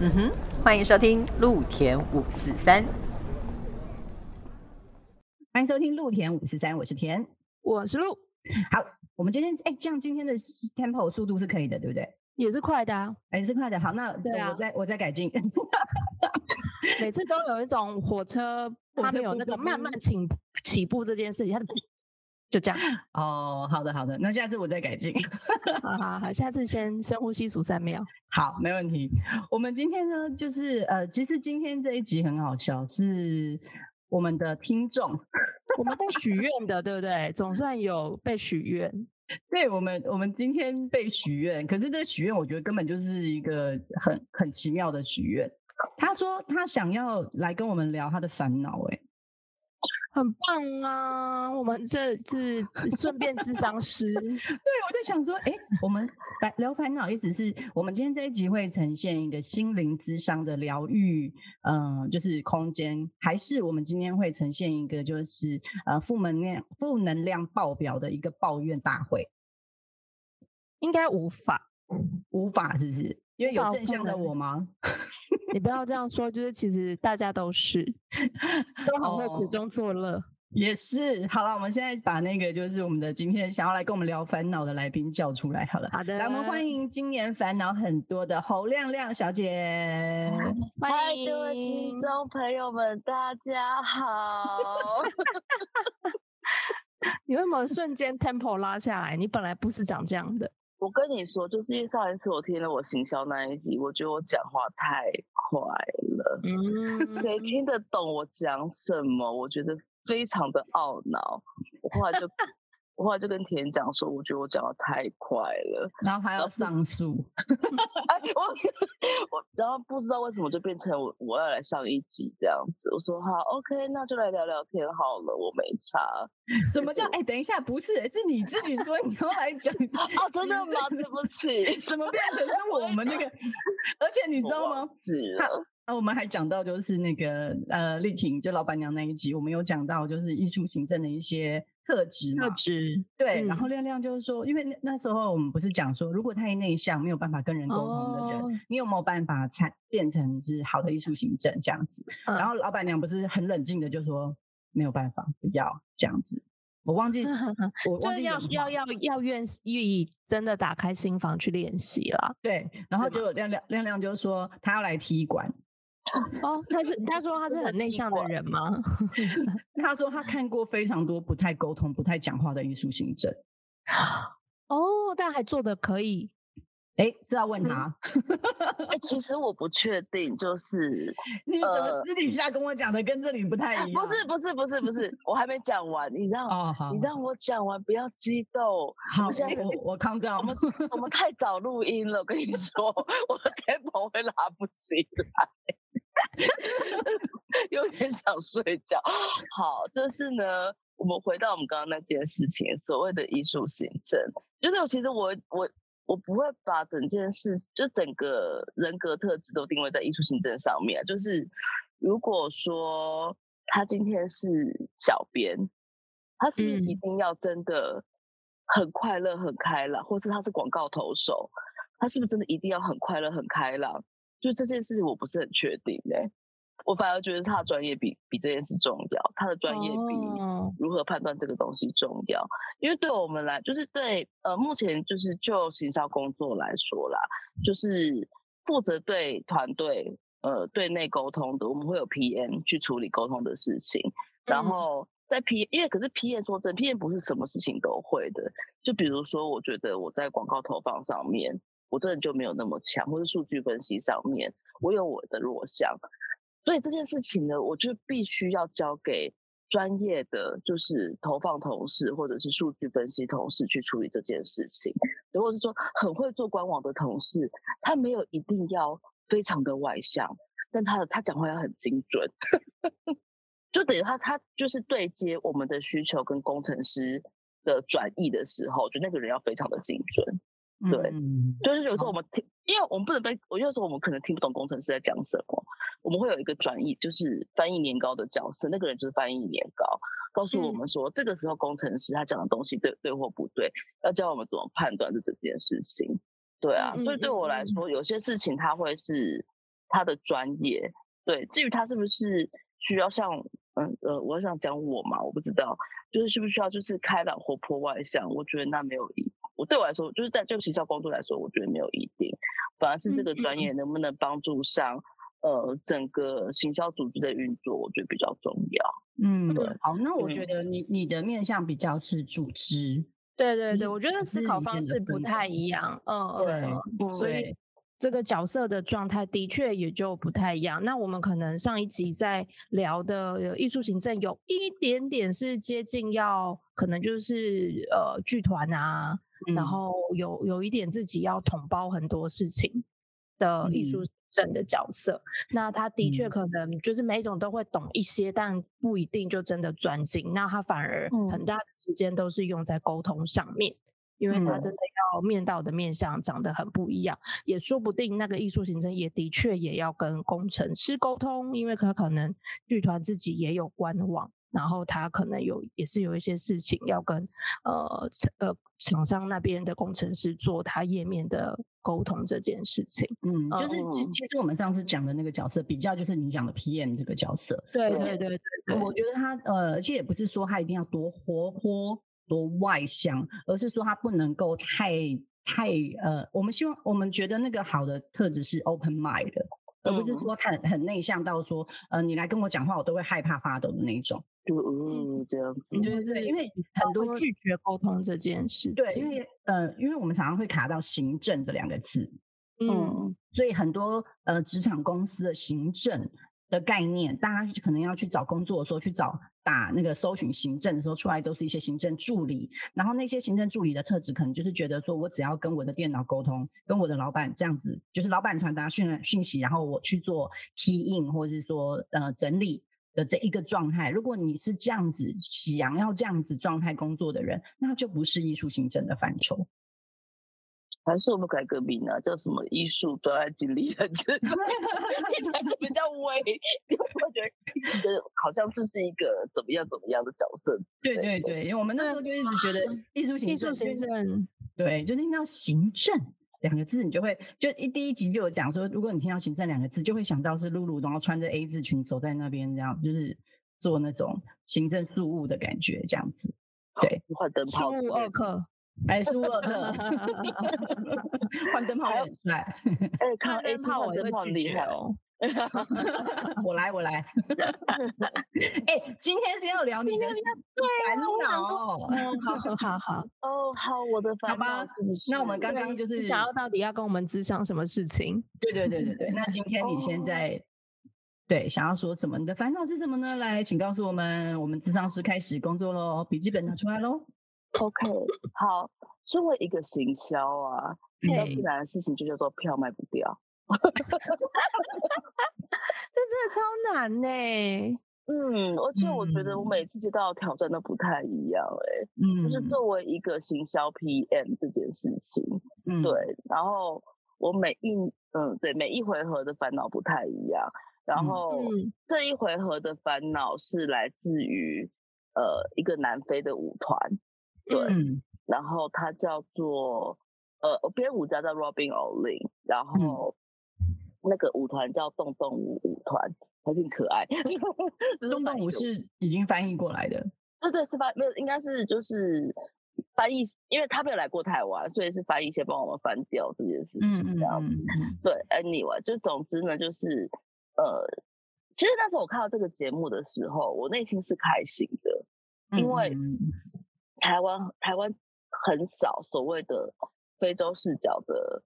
嗯哼，欢迎收听露田五四三，欢迎收听露田五四三，我是田，我是露。好，我们今天哎，这样今天的 tempo 速度是可以的，对不对？也是快的啊，也是快的。好，那对啊，我再我再改进。每次都有一种火车，它没有那个慢慢起起步这件事情，它就这样。哦，好的好的，那下次我再改进。好好好，下次先深呼吸数三秒。好，没问题。我们今天呢，就是呃，其实今天这一集很好笑，是我们的听众，我们被许愿的，对不对？总算有被许愿。对我们，我们今天被许愿，可是这许愿我觉得根本就是一个很很奇妙的许愿。他说他想要来跟我们聊他的烦恼，哎。很棒啊！我们这是顺便智商师。对，我在想说，哎，我们来聊烦恼，意思是我们今天这一集会呈现一个心灵智商的疗愈，嗯，就是空间，还是我们今天会呈现一个就是呃负能量、负能量爆表的一个抱怨大会？应该无法，无法，是不是？因为有正向的我吗？你不要这样说，就是其实大家都是都很会苦中作乐，也是。好了，我们现在把那个就是我们的今天想要来跟我们聊烦恼的来宾叫出来。好了，好的，来我们欢迎今年烦恼很多的侯亮亮小姐。欢迎各位听众朋友们，大家好。你为什么瞬间 tempo 拉下来？你本来不是长这样的。我跟你说，就是因为上一次我听了我行销那一集，我觉得我讲话太快了，嗯，谁听得懂我讲什么？我觉得非常的懊恼，我后来就。我后来就跟田讲说，我觉得我讲的太快了，然后还要上诉。哎，我我然后不知道为什么就变成我我要来上一集这样子。我说好，OK，那就来聊聊天好了，我没差。什么叫哎？等一下，不是，是你自己说你要来讲哦？真的吗？对不起，怎么变成是我们那个？而且你知道吗？是啊，我们还讲到就是那个呃，丽婷就老板娘那一集，我们有讲到就是艺术行政的一些。特质特质对，然后亮亮就是说，因为那那时候我们不是讲说，如果太内向，没有办法跟人沟通的人，你有没有办法才变成是好的艺术行政这样子？然后老板娘不是很冷静的就说，没有办法，不要这样子。我忘记，我忘记要要要要愿意真的打开心房去练习了。对，然后就亮亮亮亮就说他要来踢馆。哦，他是他说他是很内向的人吗？他说他看过非常多不太沟通、不太讲话的艺术行政。哦，但还做的可以。哎，这要问他。哎，其实我不确定，就是 你怎么私底下跟我讲的，跟这里不太一样。不是不是不是不是，我还没讲完，你让你让我讲完，不要激动。好，我我康掉。我们我们太早录音了，我跟你说，我的 tempo 会拉不起来。有点想睡觉。好，就是呢，我们回到我们刚刚那件事情，所谓的艺术行政，就是其实我我我不会把整件事，就整个人格特质都定位在艺术行政上面。就是如果说他今天是小编，他是不是一定要真的很快乐、很开朗，或是他是广告投手，他是不是真的一定要很快乐、很开朗？就这件事情，我不是很确定哎，我反而觉得他的专业比比这件事重要，他的专业比如何判断这个东西重要。因为对我们来，就是对呃，目前就是就行销工作来说啦，就是负责对团队呃对内沟通的，我们会有 PM 去处理沟通的事情。然后在 P，因为可是 PM 说真，PM 不是什么事情都会的。就比如说，我觉得我在广告投放上面。我真的就没有那么强，或者数据分析上面，我有我的弱项，所以这件事情呢，我就必须要交给专业的，就是投放同事或者是数据分析同事去处理这件事情。如果是说很会做官网的同事，他没有一定要非常的外向，但他的他讲话要很精准，就等于他他就是对接我们的需求跟工程师的转译的时候，就那个人要非常的精准。对，就是有时候我们听，因为我们不能被，我有时候我们可能听不懂工程师在讲什么，我们会有一个转译，就是翻译年糕的角色，那个人就是翻译年糕，告诉我们说这个时候工程师他讲的东西对对或不对，要教我们怎么判断这整件事情。对啊，所以对我来说，有些事情他会是他的专业。对，至于他是不是需要像嗯呃，我想讲我嘛，我不知道，就是需不需要就是开朗、活泼、外向，我觉得那没有一，我对我来说，就是在这个学校工作来说，我觉得没有一定，反而是这个专业能不能帮助上呃整个行销组织的运作，我觉得比较重要。嗯，对。好，那我觉得你你的面向比较是组织。对对对，我觉得思考方式不太一样，嗯，对，所以这个角色的状态的确也就不太一样。那我们可能上一集在聊的艺术行政有一点点是接近，要可能就是呃剧团啊，然后有有一点自己要统包很多事情的艺术。生的角色，那他的确可能就是每种都会懂一些，但不一定就真的专精。那他反而很大的时间都是用在沟通上面，因为他真的要面到的面相长得很不一样，也说不定那个艺术行政也的确也要跟工程师沟通，因为他可能剧团自己也有官网。然后他可能有也是有一些事情要跟呃呃厂商那边的工程师做他页面的沟通这件事情。嗯，就是其其实我们上次讲的那个角色比较就是你讲的 PM 这个角色。对对对对，我觉得他呃，其实也不是说他一定要多活泼多外向，而是说他不能够太太呃，我们希望我们觉得那个好的特质是 open mind 的，而不是说很很内向到说呃你来跟我讲话我都会害怕发抖的那种。就嗯这样子，对对，因为很多拒绝沟通这件事，对，因为呃，因为我们常常会卡到行政这两个字，嗯，所以很多呃职场公司的行政的概念，大家可能要去找工作的时候去找打那个搜寻行政的时候，出来都是一些行政助理，然后那些行政助理的特质，可能就是觉得说我只要跟我的电脑沟通，跟我的老板这样子，就是老板传达讯讯息，然后我去做 key in 或者是说呃整理。的这一个状态，如果你是这样子想要这样子状态工作的人，那就不是艺术行政的范畴，还是我们改革名呢？叫什么艺术专案经理人？听起来比较威，我觉得觉得好像是是一个怎么样怎么样的角色。对对对，因为我们那时候就一直觉得艺术行政，行政对，就是听到行政。两个字，你就会就一第一集就有讲说，如果你听到行政两个字，就会想到是露露，然后穿着 A 字裙走在那边，这样就是做那种行政事务的感觉，这样子。对，换灯泡，事务二课，哎，事务二课，换灯泡很帅，哎，看 A 泡我也会拒绝哦。我来，我来。哎，今天是要聊你的烦恼。嗯，好好好。哦，好，我的烦恼。那我们刚刚就是想要到底要跟我们咨商什么事情？对对对对对。那今天你现在对想要说什么？你的烦恼是什么呢？来，请告诉我们。我们咨商师开始工作喽，笔记本拿出来喽。OK，好。作为一个行销啊，比较困难的事情就叫做票卖不掉。这真的超难呢。嗯，而且我觉得我每次接到挑战都不太一样，哎，嗯，就是作为一个行销 PM 这件事情，嗯，对，然后我每一，嗯，对，每一回合的烦恼不太一样，然后这一回合的烦恼是来自于呃一个南非的舞团，对，然后他叫做呃编舞家叫 Robin Olin，然后。那个舞团叫洞洞舞舞团，还挺可爱。洞洞舞是已经翻译过来的，对对，是翻没有，应该是就是翻译，因为他没有来过台湾，所以是翻译先帮我们翻掉这件事情，这样子。对，Anyway，就总之呢，就是呃，其实那时候我看到这个节目的时候，我内心是开心的，因为台湾台湾很少所谓的非洲视角的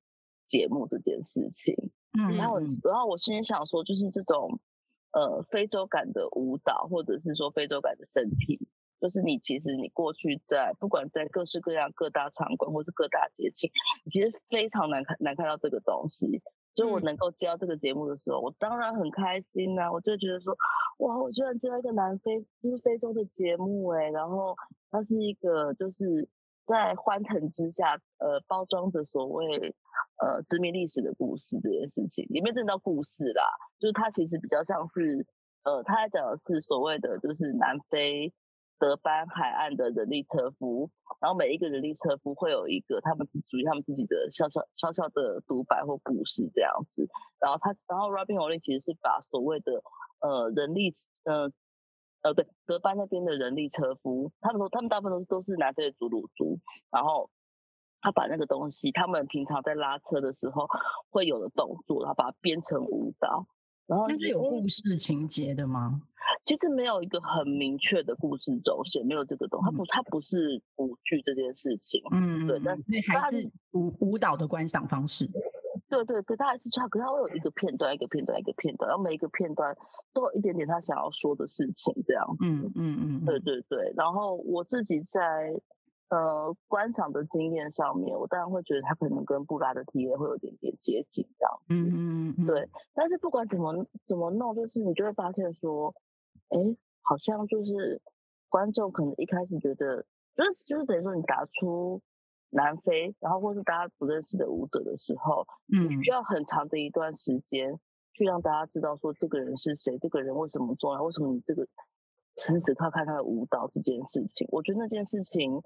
节目这件事情。嗯，然后然后我心里想说，就是这种呃非洲感的舞蹈，或者是说非洲感的身体，就是你其实你过去在不管在各式各样各大场馆或是各大节庆，其实非常难看难看到这个东西。所以我能够接到这个节目的时候，我当然很开心呐！我就觉得说，哇，我居然接到一个南非就是非洲的节目哎，然后它是一个就是在欢腾之下呃包装着所谓。呃，殖民历史的故事这件事情里面真的叫故事啦，就是它其实比较像是，呃，它在讲的是所谓的就是南非，德班海岸的人力车夫，然后每一个人力车夫会有一个他们属于他们自己的小小小小的独白或故事这样子。然后他，然后 Robin o l i 其实是把所谓的呃人力，呃呃对德班那边的人力车夫，他们说他们大部分都是都是南非的祖鲁族，然后他把那个东西，他们平常在拉车的时候会有的动作，然后把它编成舞蹈。然后那是有故事情节的吗？其实没有一个很明确的故事轴线，没有这个东，它不，它不是舞剧这件事情。嗯，对，但是还是舞舞蹈的观赏方式。对对对，它还是它，可是它会有一个片段，一个片段，一个片段，然后每一个片段都有一点点他想要说的事情，这样子。嗯嗯嗯，对对对。然后我自己在。呃，观赏的经验上面，我当然会觉得他可能跟布拉的 T A 会有点点接近这样子。嗯嗯对，但是不管怎么怎么弄，就是你就会发现说，哎，好像就是观众可能一开始觉得，就是就是等于说你打出南非，然后或是大家不认识的舞者的时候，嗯，需要很长的一段时间去让大家知道说这个人是谁，这个人为什么重要，为什么你这个此时此刻看他的舞蹈这件事情，我觉得那件事情。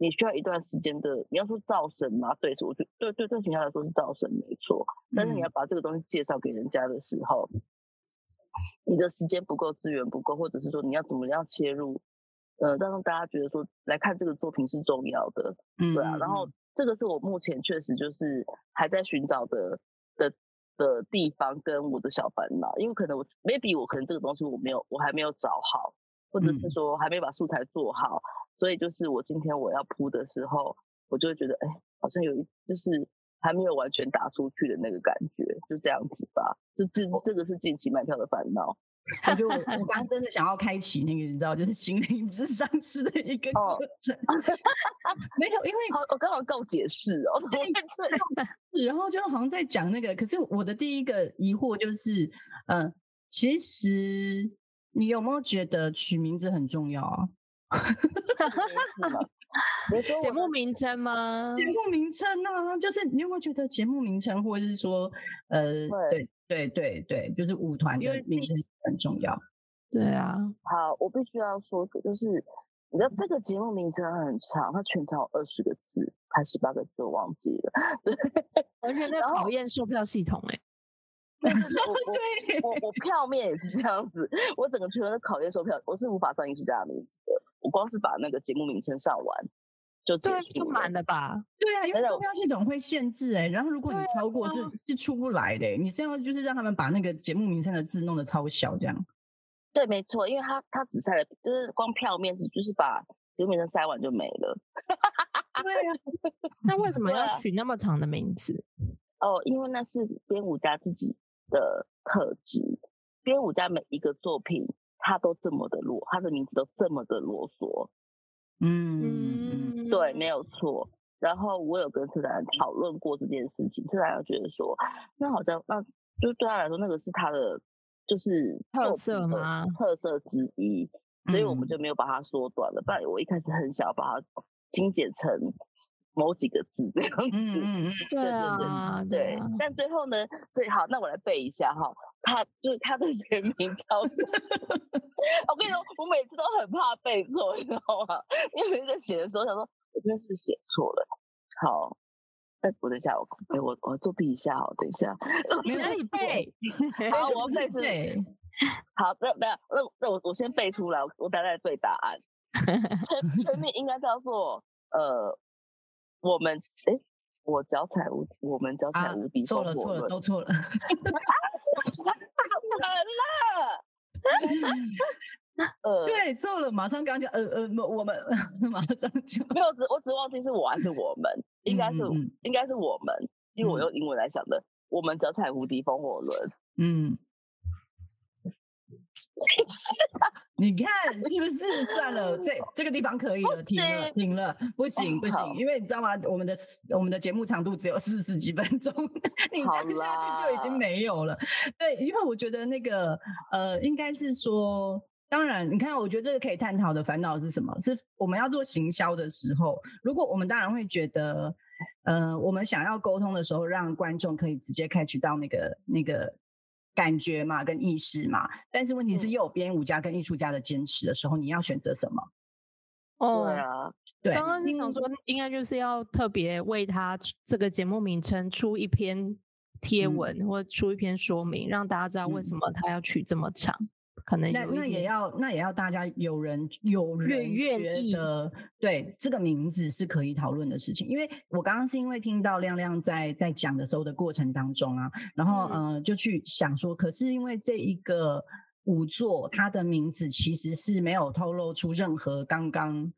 你需要一段时间的，你要说造神嘛？对，我觉对对对，形象来说是造神没错。但是你要把这个东西介绍给人家的时候，你的时间不够，资源不够，或者是说你要怎么样切入，呃，让大家觉得说来看这个作品是重要的，对啊。然后这个是我目前确实就是还在寻找的的的地方跟我的小烦恼，因为可能我 maybe 我可能这个东西我没有，我还没有找好，或者是说还没把素材做好。所以就是我今天我要铺的时候，我就会觉得，哎，好像有一就是还没有完全打出去的那个感觉，就这样子吧。就这这个是近期买票的烦恼。我就我我刚真的想要开启那个，你知道，就是心灵智商式的一个过程。没有，因为我刚好够解释哦，怎么会这样？然后就好像在讲那个，可是我的第一个疑惑就是，嗯，其实你有没有觉得取名字很重要啊？节目名称吗？节目名称啊？就是你有没有觉得节目名称，或者是说，呃，对对对对，就是舞团的名称很重要。对啊，好，我必须要说，就是你知道这个节目名称很长，它全长有二十个字，还十八个字，我忘记了。对，而且在考验售票系统，哎。我我我我票面也是这样子，我整个全都考验售票，我是无法上艺术家的名字的。我光是把那个节目名称上完，就对，就满了吧？对啊，因为售票系统会限制哎，然后如果你超过是是出不来的，你是要就是让他们把那个节目名称的字弄得超小这样。对，没错，因为他他只塞了，就是光票面只就是把节目名称塞完就没了。对啊，那为什么要取那么长的名字？哦，因为那是编舞家自己。的特质，编舞家每一个作品，他都这么的啰，他的名字都这么的啰嗦。嗯，对，没有错。然后我有跟策展讨论过这件事情，策展觉得说，那好像那就对他来说，那个是他的就是特色吗？特色之一，所以我们就没有把它缩短了。不然我一开始很想要把它精简成。某几个字这样子，嗯嗯嗯，对对对对。但最后呢，最好那我来背一下哈，他就是他的全名叫。我跟你说，我每次都很怕背错，你知道吗？因为在写的时候想说，我这边是不是写错了？好，哎，我等一下，我哎我我作弊一下哦，等一下，你可以背。好，我背是。好，那那那那我我先背出来，我等下对答案。全全名应该叫做呃。我们哎，我脚踩无，我们脚踩无敌，错了错了都错了，啊，错了，呃，对，错了，马上刚讲，呃呃，我们 马上就没有只我只忘记是我还是我们，应该是应该是我们，因为我用英文来想的，我们脚踩无敌风火轮，嗯。你看是不是算了？这这个地方可以了，停了，停了，不行不行，因为你知道吗？我们的我们的节目长度只有四十几分钟，你这样下去就已经没有了。对，因为我觉得那个呃，应该是说，当然，你看，我觉得这个可以探讨的烦恼是什么？是我们要做行销的时候，如果我们当然会觉得，呃，我们想要沟通的时候，让观众可以直接开取到那个那个。感觉嘛，跟意识嘛，但是问题是又有编舞家跟艺术家的坚持的时候，你要选择什么？哦，对啊，对。刚刚你想说，应该就是要特别为他这个节目名称出一篇贴文，或出一篇说明，让大家知道为什么他要取这么长。可能那那也要那也要大家有人有人愿意的，对这个名字是可以讨论的事情。因为我刚刚是因为听到亮亮在在讲的时候的过程当中啊，然后呃就去想说，可是因为这一个五座，它的名字其实是没有透露出任何刚刚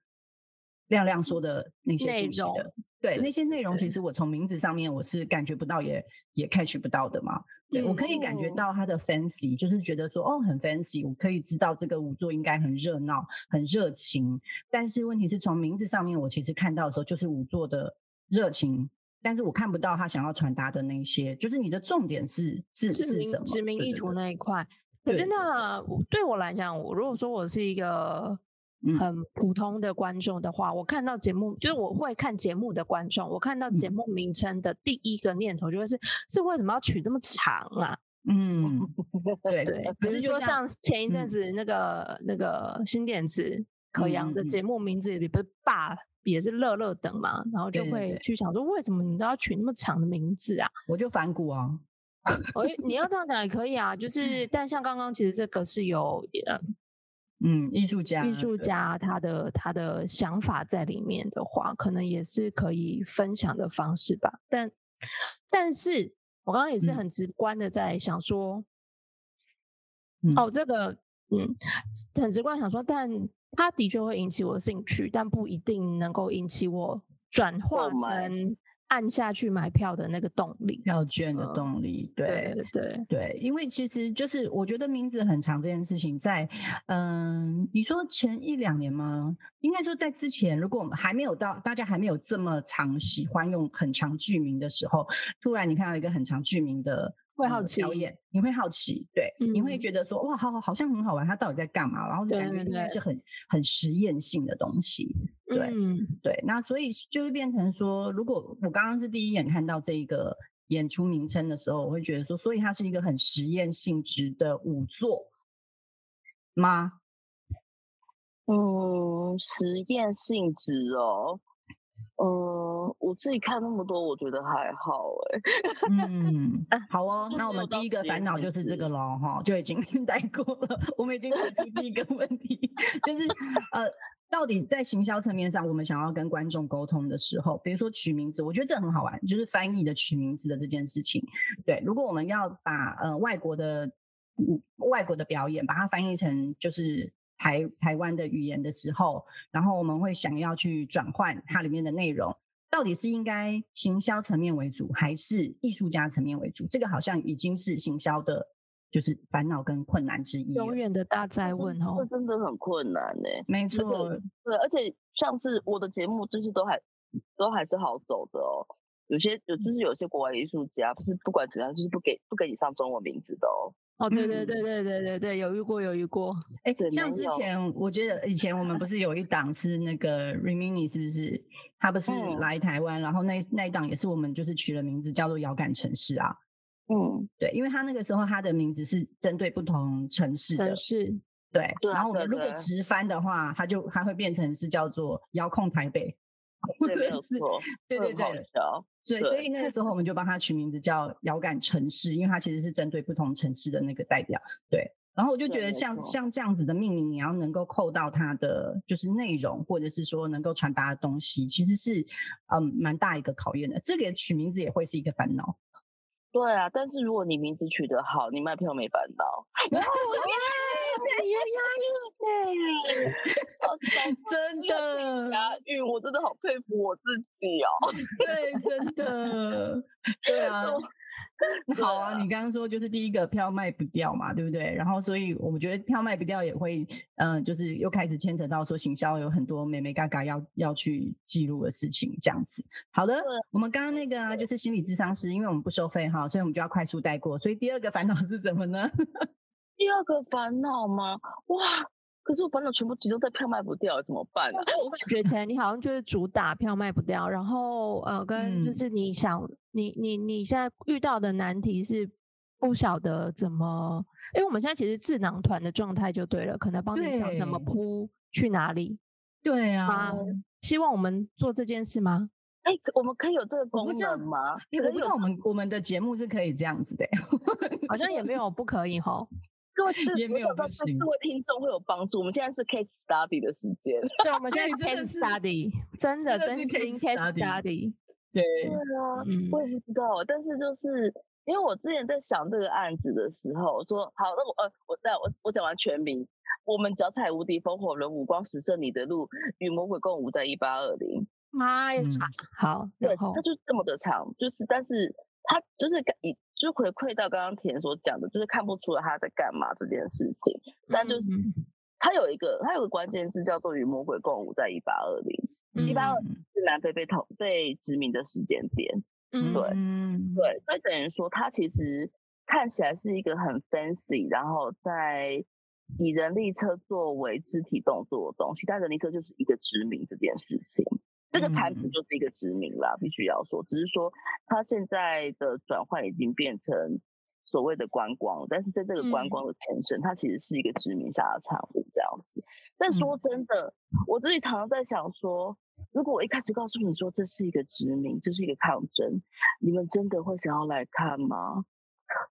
亮亮说的那些内容的，对那些内容，其实我从名字上面我是感觉不到，也也 catch 不到的嘛。对，我可以感觉到他的 fancy，就是觉得说，哦，很 fancy，我可以知道这个舞座应该很热闹、很热情。但是问题是从名字上面，我其实看到的时候就是舞座的热情，但是我看不到他想要传达的那些，就是你的重点是是是什么？指明意图那一块。可是那对我来讲，我如果说我是一个。很普通的观众的话，我看到节目就是我会看节目的观众，我看到节目名称的第一个念头就会是是为什么要取这么长啊？嗯，对 对。比如说像前一阵子那个那个新点子可阳的节目名字里不是爸也是乐乐等嘛，然后就会去想说为什么你都要取那么长的名字啊？我就反骨啊！哎，你要这样讲也可以啊，就是但像刚刚其实这个是有呃。嗯，艺术家，艺术家他的他的想法在里面的话，可能也是可以分享的方式吧。但，但是我刚刚也是很直观的在想说，哦，这个，嗯，很直观想说，但他的确会引起我的兴趣，但不一定能够引起我转化成。按下去买票的那个动力，票券的动力，对对对，因为其实就是我觉得名字很长这件事情，在嗯，你说前一两年吗？应该说在之前，如果我们还没有到大家还没有这么常喜欢用很长剧名的时候，突然你看到一个很长剧名的。会好奇表演，你会好奇，对，你会觉得说哇，好好好像很好玩，他到底在干嘛？然后就感觉应该是很很实验性的东西，对对。那所以就会变成说，如果我刚刚是第一眼看到这一个演出名称的时候，我会觉得说，所以它是一个很实验性质的舞作吗？嗯，实验性质哦。呃，我自己看那么多，我觉得还好哎。嗯，好哦，那我们第一个烦恼就是这个喽，哈，就已经 带过了。我们已经提出第一个问题，就是 呃，到底在行销层面上，我们想要跟观众沟通的时候，比如说取名字，我觉得这很好玩，就是翻译的取名字的这件事情。对，如果我们要把呃外国的外国的表演，把它翻译成就是。台台湾的语言的时候，然后我们会想要去转换它里面的内容，到底是应该行销层面为主，还是艺术家层面为主？这个好像已经是行销的，就是烦恼跟困难之一。永远的大灾问哦，这真的很困难呢。没错，对，而且上次我的节目就是都还都还是好走的哦。有些有就是有些国外艺术家，不是不管怎样，就是不给不给你上中文名字的哦。哦，对对对对对对对，有遇过有遇过。哎，像之前我觉得以前我们不是有一档是那个 Remini，是不是？他不是来台湾，然后那那一档也是我们就是取了名字叫做遥感城市啊。嗯，对，因为他那个时候他的名字是针对不同城市的，是，对。然后我们如果直翻的话，它就它会变成是叫做遥控台北。或者是对对对，所以所以那个时候我们就帮他取名字叫遥感城市，因为它其实是针对不同城市的那个代表。对，然后我就觉得像像这样子的命名，你要能够扣到它的就是内容，或者是说能够传达的东西，其实是嗯蛮大一个考验的。这个取名字也会是一个烦恼。对啊，但是如果你名字取得好，你卖票没烦恼。真的押韵，我真的好佩服我自己哦。对，真的，对啊。好啊，你刚刚说就是第一个票卖不掉嘛，对不对？然后所以我们觉得票卖不掉也会，嗯，就是又开始牵扯到说行销有很多美美嘎嘎要要去记录的事情，这样子。好的，我们刚刚那个啊，就是心理智商师，因为我们不收费哈，所以我们就要快速带过。所以第二个烦恼是什么呢？第二个烦恼吗？哇！可是我烦恼全部集中在票卖不掉，怎么办？我感觉 起来你好像就是主打票卖不掉，然后呃，跟就是你想你你你现在遇到的难题是不晓得怎么，因为我们现在其实智囊团的状态就对了，可能帮你想怎么铺去哪里。对啊，希望我们做这件事吗？哎，我们可以有这个功能吗？我不知道我们我们的节目是可以这样子的，好像也没有不可以哈。各位也没有对各位听众会有帮助。我们现在是 case study 的时间，对，我们现在 是 case study，真的真心 case study。对对啊，我也不知道，但是就是因为我之前在想这个案子的时候，我说好，那我呃，我在我我讲完全名，我们脚踩无敌风火轮，五光十色你的路，与魔鬼共舞，在一八二零。妈呀，好，对，他就这么的长，就是但是他就是以就回馈到刚刚田所讲的，就是看不出来他在干嘛这件事情，但就是他有一个他有个关键字叫做与魔鬼共舞，在一八二零，一八二是南非被统被殖民的时间点，对对，所以等于说他其实看起来是一个很 fancy，然后在以人力车作为肢体动作的东西，但人力车就是一个殖民这件事情。这个产品就是一个殖民啦，必须要说，只是说它现在的转换已经变成所谓的观光，但是在这个观光的前身，它其实是一个殖民下的产物这样子。但说真的，我自己常常在想说，如果我一开始告诉你说这是一个殖民，这是一个抗争，你们真的会想要来看吗？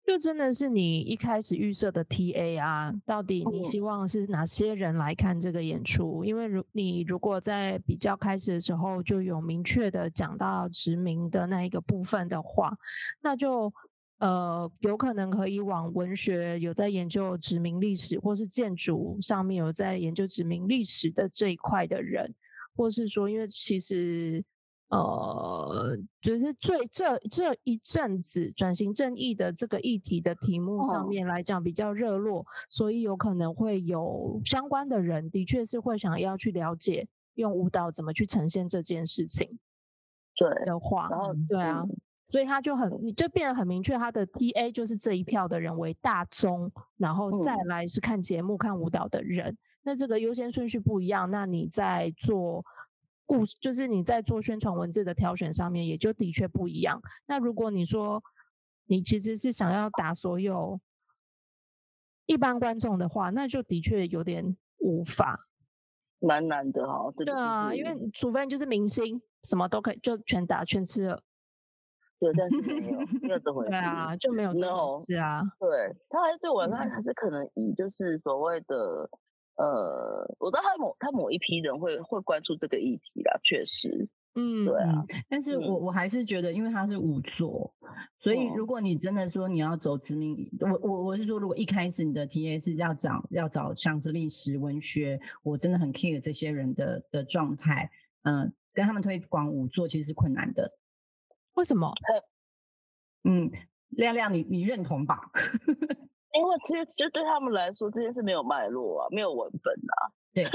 就真的是你一开始预设的 T A 啊？到底你希望是哪些人来看这个演出？因为如你如果在比较开始的时候就有明确的讲到殖民的那一个部分的话，那就呃有可能可以往文学有在研究殖民历史，或是建筑上面有在研究殖民历史的这一块的人，或是说，因为其实。呃，就是最这这一阵子转型正义的这个议题的题目上面来讲比较热络，所以有可能会有相关的人，的确是会想要去了解用舞蹈怎么去呈现这件事情。对的话，然后对啊，所以他就很你就变得很明确，他的 T A 就是这一票的人为大宗，然后再来是看节目看舞蹈的人，那这个优先顺序不一样，那你在做。故事就是你在做宣传文字的挑选上面，也就的确不一样。那如果你说你其实是想要打所有一般观众的话，那就的确有点无法，蛮难的哈。对啊，因为除非就是明星，什么都可以就全打全吃了。对，但是没有没有这回 事。对啊，就没有这回事啊。对他还是对我来说，还是可能以就是所谓的。呃，我知道他某他某一批人会会关注这个议题啦，确实，嗯，对啊。但是我我还是觉得，因为他是五座，所以如果你真的说你要走殖民，我我我是说，如果一开始你的 T A 是要找要找像是历史文学，我真的很 care 这些人的的状态，嗯，跟他们推广五座其实是困难的。为什么？嗯，亮亮，你你认同吧？因为其实，其实对他们来说，这件事没有脉络啊，没有文本啊。对，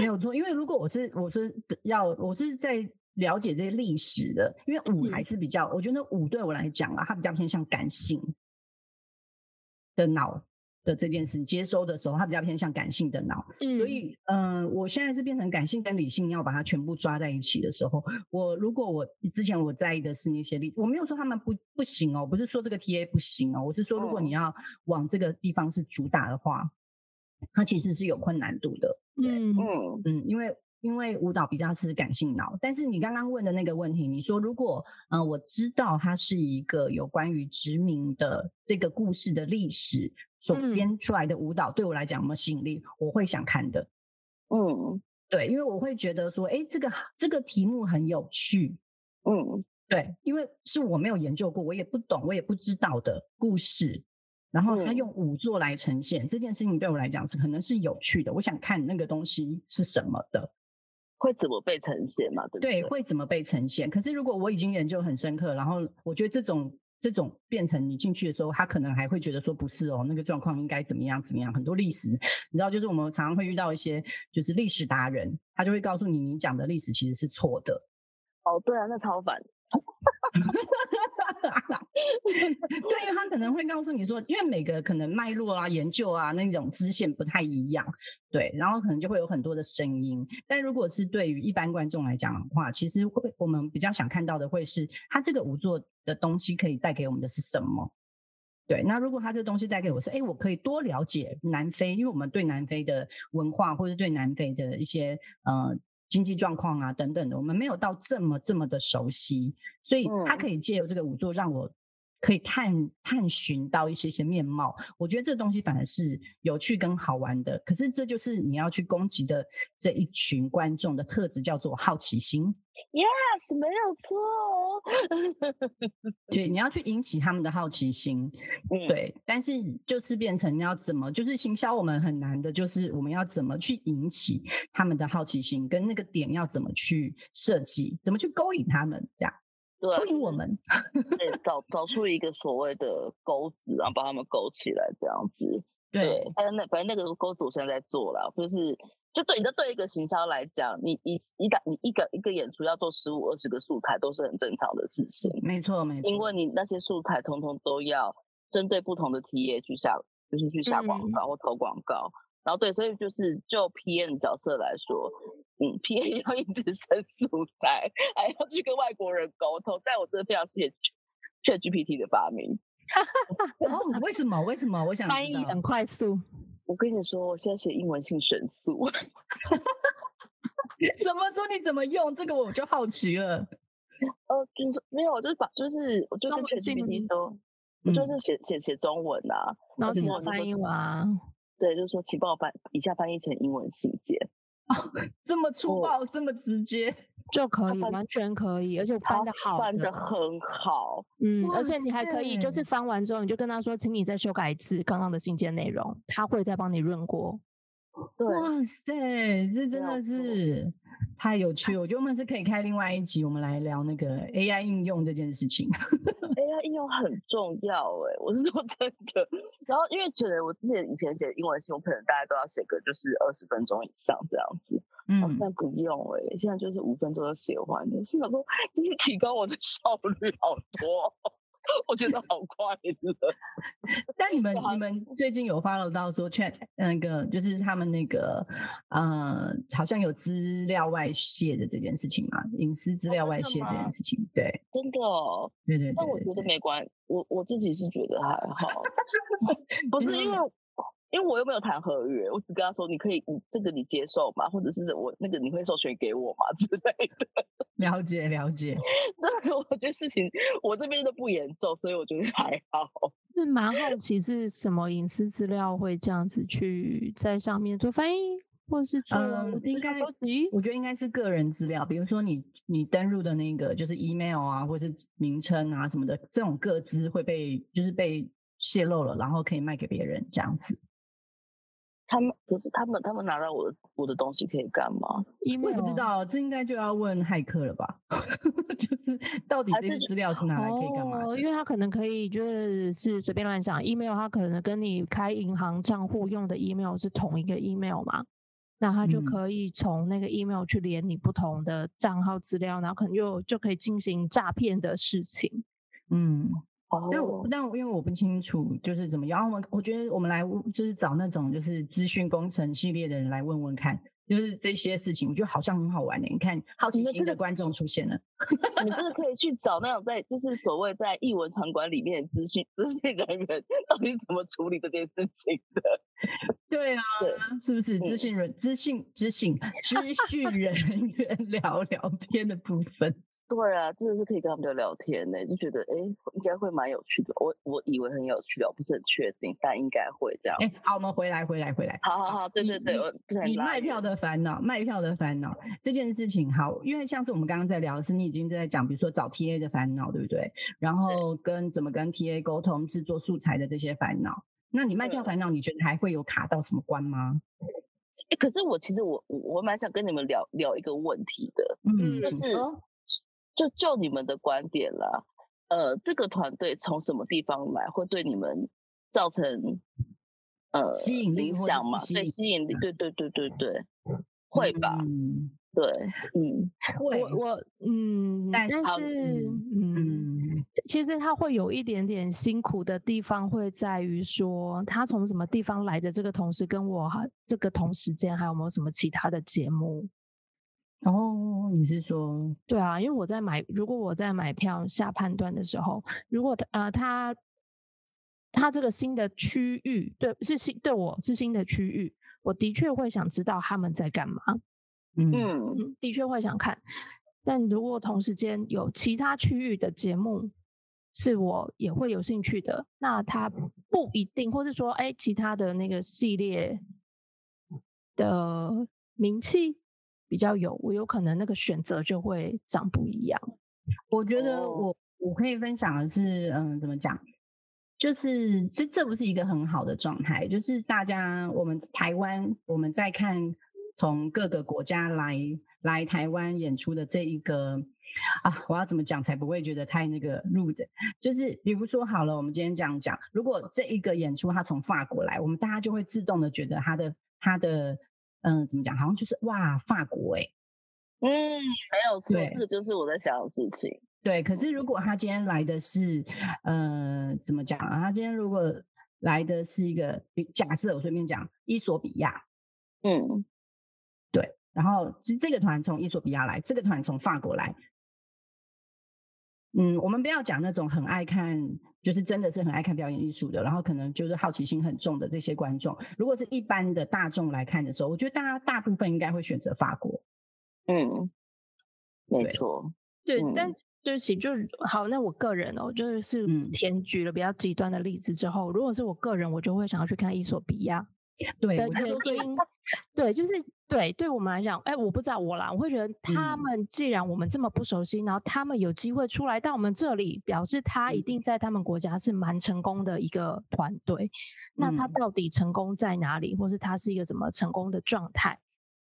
没有错。因为如果我是我是要我是在了解这些历史的，因为舞还是比较，我觉得舞对我来讲啊，它比较偏向感性的脑。的这件事接收的时候，它比较偏向感性的脑，所以，嗯，我现在是变成感性跟理性要把它全部抓在一起的时候，我如果我之前我在意的是那些例，我没有说他们不不行哦，不是说这个 T A 不行哦，我是说如果你要往这个地方是主打的话，它其实是有困难度的，嗯。嗯。嗯，因为。因为舞蹈比较是感性脑，但是你刚刚问的那个问题，你说如果嗯我知道它是一个有关于殖民的这个故事的历史所编出来的舞蹈，对我来讲有没有吸引力？我会想看的。嗯，对，因为我会觉得说，哎，这个这个题目很有趣。嗯，对，因为是我没有研究过，我也不懂，我也不知道的故事，然后他用舞作来呈现这件事情，对我来讲是可能是有趣的。我想看那个东西是什么的。会怎么被呈现嘛？对对，会怎么被呈现？可是如果我已经研究很深刻，然后我觉得这种这种变成你进去的时候，他可能还会觉得说不是哦，那个状况应该怎么样怎么样？很多历史，你知道，就是我们常常会遇到一些就是历史达人，他就会告诉你，你讲的历史其实是错的。哦，对啊，那超烦。对，因为他可能会告诉你说，因为每个可能脉络啊、研究啊那种支线不太一样，对，然后可能就会有很多的声音。但如果是对于一般观众来讲的话，其实会我们比较想看到的会是，他这个五座的东西可以带给我们的是什么？对，那如果他这个东西带给我是，哎，我可以多了解南非，因为我们对南非的文化或者对南非的一些呃经济状况啊等等的，我们没有到这么这么的熟悉，所以他可以借由这个五座让我。可以探探寻到一些些面貌，我觉得这东西反而是有趣跟好玩的。可是这就是你要去攻击的这一群观众的特质，叫做好奇心。Yes，没有错。对，你要去引起他们的好奇心。对，但是就是变成要怎么，就是行销我们很难的，就是我们要怎么去引起他们的好奇心，跟那个点要怎么去设计，怎么去勾引他们这样。勾引我们，对，找找出一个所谓的钩子，然后把他们勾起来，这样子。对，但是那反正那个钩子我现在在做了，就是就对你的对一个行销来讲，你一一个你一个一个演出要做十五二十个素材都是很正常的事情。没错，没错，因为你那些素材通通都要针对不同的 TA 去下，就是去下广告或投广告。然后对，所以就是就 P N 角色来说。嗯，P.A. 要一直生素材，还要去跟外国人沟通，但我真的非常谢谢 Chat GPT 的发明。然 后为什么？为什么？我想翻译很快速。我跟你说，我现在写英文性神速。什么说你怎么用这个？我就好奇了。呃，就是没有，就是把，就是我就跟 Chat GPT 说，我就是写写写中文啊，然后请我翻译完。对，就是说，请帮我翻以下翻译成英文信件。这么粗暴，这么直接就可以，完全可以，而且翻的好，翻的很好。嗯，而且你还可以，就是翻完之后，你就跟他说，请你再修改一次刚刚的信件内容，他会再帮你润过。哇塞，这真的是太有趣！我觉得我们是可以开另外一集，我们来聊那个 AI 应用这件事情。AI 应用很重要哎，我是说真的。然后因为觉得我之前以前写英文信，我可能大家都要写个就是二十分钟以上这样子，嗯，现在不用哎，现在就是五分钟就写完了。我想说，这是提高我的效率好多。我觉得好快乐，但你 们你们最近有发了到说，chat 那个就是他们那个呃，好像有资料外泄的这件事情嘛，隐私资料外泄这件事情，对，真的，对对。但我觉得没关，我我自己是觉得还好，不是因为。因为我又没有谈合约，我只跟他说你可以，你这个你接受吗？或者是我那个你会授权给我吗 之类的？了解了解。那我觉得事情我这边都不严重，所以我觉得还好。是蛮好奇是什么隐私资料会这样子去在上面做翻译，或者是做应该收集？我觉得应该是个人资料，比如说你你登录的那个就是 email 啊，或者是名称啊什么的，这种个资会被就是被泄露了，然后可以卖给别人这样子。他们不是他们，他们拿到我的我的东西可以干嘛？我也不知道，这应该就要问骇客了吧？就是到底这些资料是拿来可以干嘛？因为他可能可以就是是随便乱想，email 他可能跟你开银行账户用的 email 是同一个 email 嘛，那他就可以从那个 email 去连你不同的账号资料，然后可能就就可以进行诈骗的事情。嗯。但我但因为我不清楚就是怎么样，我们我觉得我们来就是找那种就是资讯工程系列的人来问问看，就是这些事情，我觉得好像很好玩的。你看好奇心的观众出现了，你真的可以去找那种在就是所谓在译文场馆里面的资讯资讯人员到底怎么处理这件事情的？对啊，是不是资讯人资讯资讯资讯人员聊聊天的部分？对啊，真的是可以跟他们聊聊天呢，就觉得哎，应该会蛮有趣的。我我以为很有趣我不是很确定，但应该会这样。哎，好，我们回来，回来，回来。好好好，对对对，你卖票的烦恼，卖票的烦恼这件事情，好，因为像是我们刚刚在聊，是你已经在讲，比如说找 TA 的烦恼，对不对？然后跟怎么跟 TA 沟通、制作素材的这些烦恼，那你卖票烦恼，你觉得还会有卡到什么关吗？哎，可是我其实我我蛮想跟你们聊聊一个问题的，嗯，就是。就就你们的观点啦，呃，这个团队从什么地方来，会对你们造成呃吸引力影响嘛？对，吸引力，对对对对对，会吧？对，嗯，会，我嗯，但是嗯，其实他会有一点点辛苦的地方，会在于说他从什么地方来的这个同事跟我这个同时间还有没有什么其他的节目？哦，你是说对啊？因为我在买，如果我在买票下判断的时候，如果他呃他他这个新的区域，对，是新对我是新的区域，我的确会想知道他们在干嘛。嗯，的确会想看。但如果同时间有其他区域的节目是我也会有兴趣的，那他不一定，或是说，哎，其他的那个系列的名气比较有，我有可能那个选择就会长不一样。我觉得我我可以分享的是，嗯，怎么讲？就是这这不是一个很好的状态，就是大家我们台湾我们在看从各个国家来来台湾演出的这一个啊，我要怎么讲才不会觉得太那个 rude？就是比如说好了，我们今天这样讲，如果这一个演出他从法国来，我们大家就会自动的觉得他的他的嗯怎么讲，好像就是哇法国哎，嗯没有错，这个就是我在想的事情。对，可是如果他今天来的是，呃，怎么讲啊？他今天如果来的是一个，假设我随便讲，伊索比亚，嗯，对，然后这这个团从伊索比亚来，这个团从法国来，嗯，我们不要讲那种很爱看，就是真的是很爱看表演艺术的，然后可能就是好奇心很重的这些观众，如果是一般的大众来看的时候，我觉得大家大部分应该会选择法国，嗯，没错，对，但。对不起，就是好。那我个人哦，就是填举了比较极端的例子之后，如果是我个人，我就会想要去看伊索比亚。对，对，对，就是对。对我们来讲，哎，我不知道我啦，我会觉得他们既然我们这么不熟悉，然后他们有机会出来到我们这里，表示他一定在他们国家是蛮成功的一个团队。那他到底成功在哪里，或是他是一个怎么成功的状态？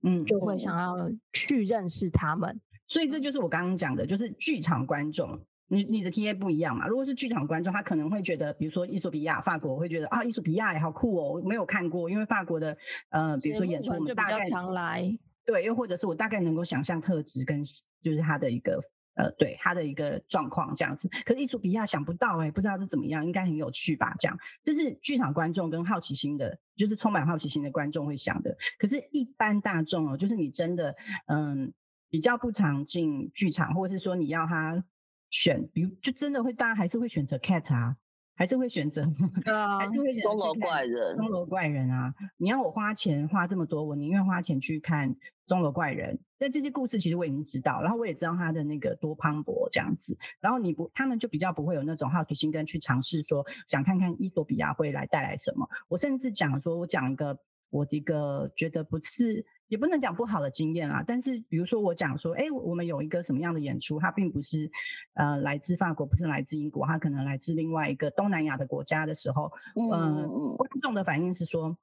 嗯，就会想要去认识他们。所以这就是我刚刚讲的，就是剧场观众，你你的 T A 不一样嘛。如果是剧场观众，他可能会觉得，比如说伊索比亚、法国，会觉得啊，伊索比亚也好酷哦，我没有看过，因为法国的呃，比如说演出，我们大概常来，对，又或者是我大概能够想象特质跟就是他的一个呃，对他的一个状况这样子。可是伊索比亚想不到哎，不知道是怎么样，应该很有趣吧？这样，这是剧场观众跟好奇心的，就是充满好奇心的观众会想的。可是，一般大众哦，就是你真的嗯。比较不常进剧场，或者是说你要他选，比如就真的会，大家还是会选择 cat 啊，还是会选择，啊还是会选钟楼怪人，钟楼怪人啊！你要我花钱花这么多，我宁愿花钱去看钟楼怪人。但这些故事其实我已经知道，然后我也知道他的那个多磅礴这样子，然后你不，他们就比较不会有那种好奇心跟去尝试说想看看伊索比亚会来带来什么。我甚至讲说，我讲一个我的一个觉得不是。也不能讲不好的经验啊，但是比如说我讲说，哎，我们有一个什么样的演出，它并不是呃来自法国，不是来自英国，它可能来自另外一个东南亚的国家的时候，嗯，观众的反应是说，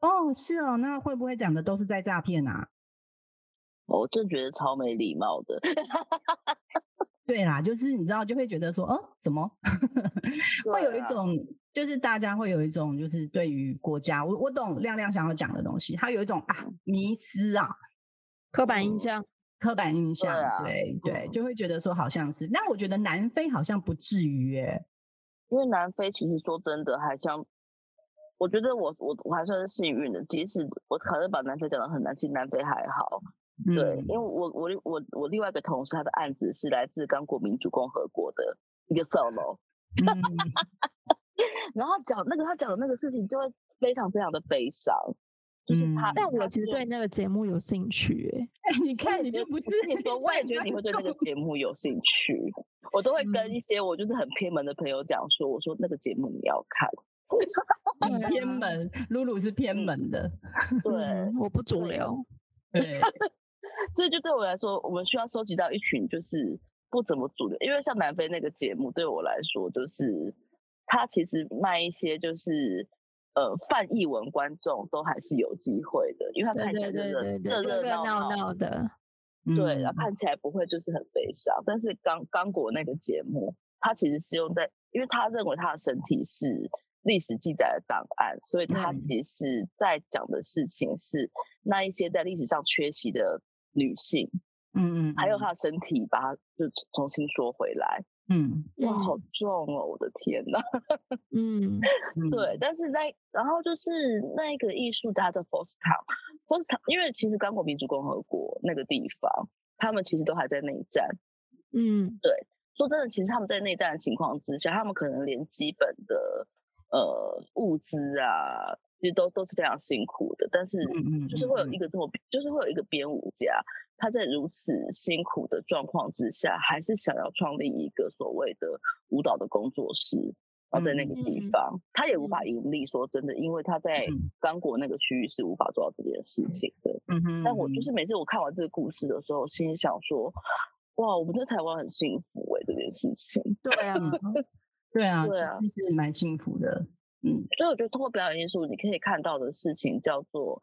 哦，是哦，那会不会讲的都是在诈骗啊？我真觉得超没礼貌的。对啦，就是你知道，就会觉得说，哦，怎么？会有一种，就是大家会有一种，就是对于国家，我我懂亮亮想要讲的东西，他有一种啊迷失啊，刻板印象，刻板印象，对对，就会觉得说好像是，但我觉得南非好像不至于耶，因为南非其实说真的，还像，我觉得我我我还算是幸运的，即使我可能把南非讲的很难，其实南非还好。对，因为我我我我另外一个同事，他的案子是来自刚果民主共和国的一个 solo，然后讲那个他讲的那个事情就会非常非常的悲伤，就是他。但我其实对那个节目有兴趣，哎，你看你就不是你说，我也觉得你会对那个节目有兴趣，我都会跟一些我就是很偏门的朋友讲说，我说那个节目你要看，偏门，露露是偏门的，对，我不主流，对。所以，就对我来说，我们需要收集到一群就是不怎么主流，因为像南非那个节目，对我来说，就是他其实卖一些就是呃泛译文观众都还是有机会的，因为他看起来热热热闹闹的，对，然后看起来不会就是很悲伤。但是刚刚果那个节目，他其实是用在，因为他认为他的身体是历史记载的档案，所以他其实在讲的事情是那一些在历史上缺席的。女性，嗯嗯，还有她的身体，把它就重新说回来，嗯，哇，好重哦，我的天呐，嗯，对，但是在然后就是那一个艺术家的 f o s t Town，f o s t Town，因为其实刚果民主共和国那个地方，他们其实都还在内战，嗯，对，说真的，其实他们在内战的情况之下，他们可能连基本的呃物资啊，其实都都是非常辛苦的。但是就是会有一个这么，就是会有一个编舞家，他在如此辛苦的状况之下，还是想要创立一个所谓的舞蹈的工作室。然后在那个地方，他也无法盈利。说真的，因为他在刚果那个区域是无法做到这件事情的。嗯哼。但我就是每次我看完这个故事的时候，心里想说：哇，我们在台湾很幸福哎，这件事情。对啊，对啊，对啊，其实是蛮幸福的。嗯，所以我觉得通过表演艺术，你可以看到的事情叫做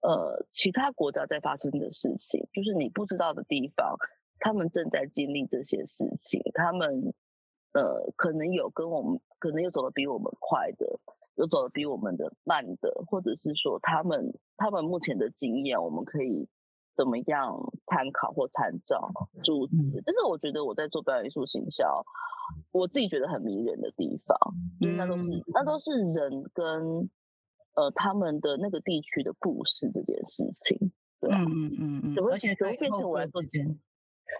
呃，其他国家在发生的事情，就是你不知道的地方，他们正在经历这些事情，他们。呃，可能有跟我们，可能有走的比我们快的，有走的比我们的慢的，或者是说他们他们目前的经验，我们可以怎么样参考或参照诸此。这是我觉得我在做表演艺术行销，我自己觉得很迷人的地方，因为那都是那都是人跟呃他们的那个地区的故事这件事情。对，嗯嗯嗯嗯，而且怎么变成我来做？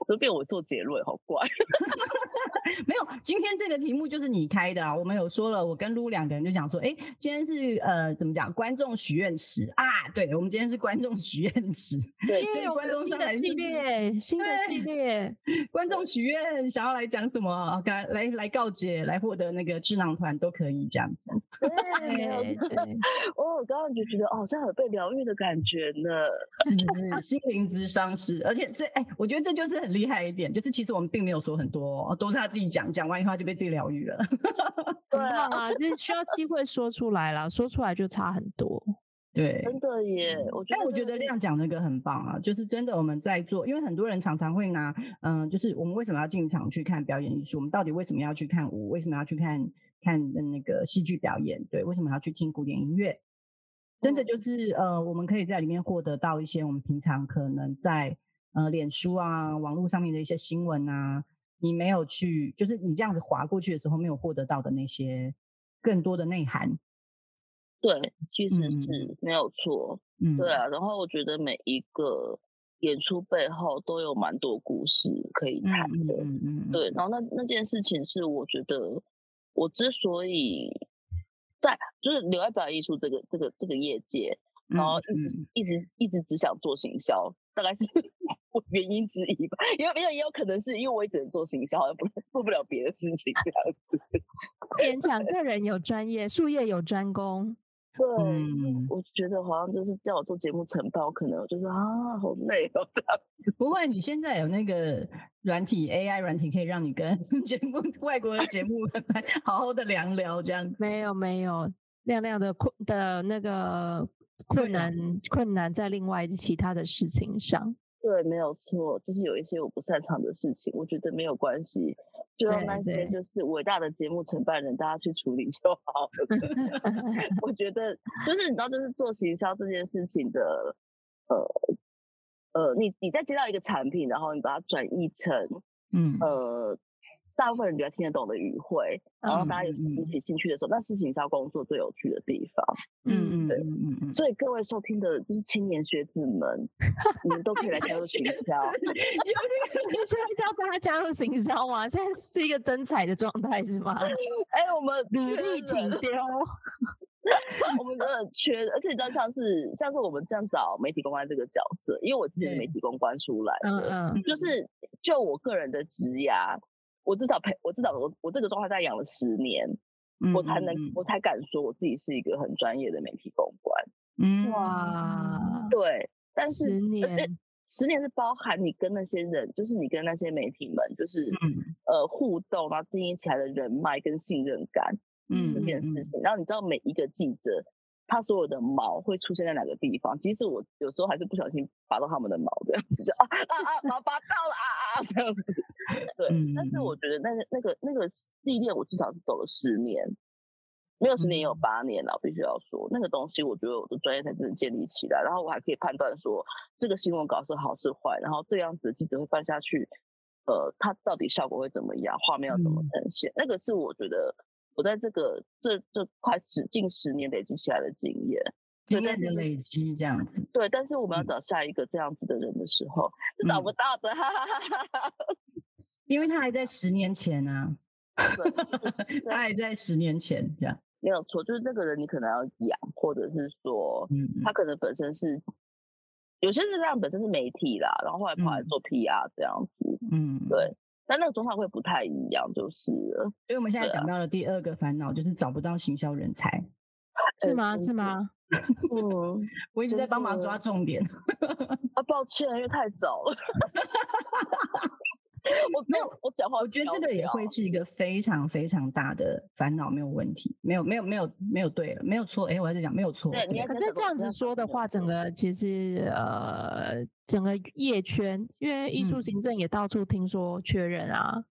都变我做结论，好怪。没有，今天这个题目就是你开的啊。我们有说了，我跟撸两个人就讲说，哎，今天是呃，怎么讲？观众许愿池啊，对，我们今天是观众许愿池。对，所以观众新的系列，新的系列，观众许愿想要来讲什么，来来来告解，来获得那个智囊团都可以这样子。对，哦，我刚刚就觉得，哦，这样有被疗愈的感觉呢，是不是？心灵之伤是，而且这，哎，我觉得这就是。很厉害一点，就是其实我们并没有说很多，都是他自己讲，讲完以后就被自己疗愈了。对啊，就是需要机会说出来了，说出来就差很多。对，真的耶。我但我觉得亮讲那个很棒啊，就是真的我们在做，因为很多人常常会拿，嗯，就是我们为什么要进场去看表演艺术？我们到底为什么要去看舞？为什么要去看看那个戏剧表演？对，为什么要去听古典音乐？真的就是呃，我们可以在里面获得到一些我们平常可能在。呃，脸书啊，网络上面的一些新闻啊，你没有去，就是你这样子划过去的时候，没有获得到的那些更多的内涵。对，其实是没有错。嗯，对啊。然后我觉得每一个演出背后都有蛮多故事可以谈的。嗯嗯。对，然后那那件事情是我觉得我之所以在就是留在表演艺术这个这个这个业界，然后一直一直一直只想做行销。大概是 我原因之一吧，因为没有也有可能是因为我也只能做行销，不做不了别的事情这样子。演讲 个人有专业，术业有专攻。对，我觉得好像就是叫我做节目承包，可能就是啊，好累哦这样子。不会，你现在有那个软体 AI 软体，可以让你跟 节目外国的节目好好的聊聊这样子。没有没有，亮亮的困的那个。困难困难在另外其他的事情上，对，没有错，就是有一些我不擅长的事情，我觉得没有关系，就让那些就是伟大的节目承办人大家去处理就好了。我觉得就是你知道，就是做行销这件事情的，呃呃，你你在接到一个产品，然后你把它转译成，嗯呃。大部分人比较听得懂的语汇，然后大家有引起兴趣的时候，那是行销工作最有趣的地方。嗯嗯，对，嗯嗯。所以各位收听的就是青年学子们，你们都可以来加入行销。你现在教大家加入行销吗？现在是一个真才的状态是吗？哎，我们履历请丢。我们的缺，而且你知道，像是像是我们这样找媒体公关这个角色，因为我之前是媒体公关出来的，嗯嗯，就是就我个人的职涯。我至少陪我至少我我这个状态在养了十年，我才能我才敢说我自己是一个很专业的媒体公关。嗯哇，对，但是十年十年是包含你跟那些人，就是你跟那些媒体们，就是呃互动，然后经营起来的人脉跟信任感，嗯，这件事情。然后你知道每一个记者。他所有的毛会出现在哪个地方？即使我有时候还是不小心拔到他们的毛，这样子就啊啊啊，毛拔到了啊啊这样子。对，但是我觉得那个那个那个历练，我至少是走了十年，没有十年也有八年了。我必须要说，那个东西，我觉得我的专业才真的建立起来，然后我还可以判断说这个新闻稿是好是坏，然后这样子记者会办下去，呃，它到底效果会怎么样，画面要怎么呈现，那个是我觉得。我在这个这这快十近十年累积起来的经验，经验的累积这样子。对，但是我们要找下一个这样子的人的时候，是找不到的，因为他还在十年前呢，他还在十年前这样。没有错，就是那个人你可能要养，或者是说，嗯，他可能本身是有些人这样本身是媒体啦，然后后来跑来做 PR 这样子，嗯，对。但那个状态会不太一样，就是。所以我们现在讲到了第二个烦恼，就是找不到行销人才，是吗？是吗？嗯 我一直在帮忙抓重点。啊，抱歉，因为太早了。我 没有，我讲话，我觉得这个也会是一个非常非常大的烦恼，没有问题，没有，没有，没有，没有对了，没有错。哎，我还在讲没有错。对，可是这样子说的话，整个其实呃，整个业圈，因为艺术行政也到处听说缺人啊，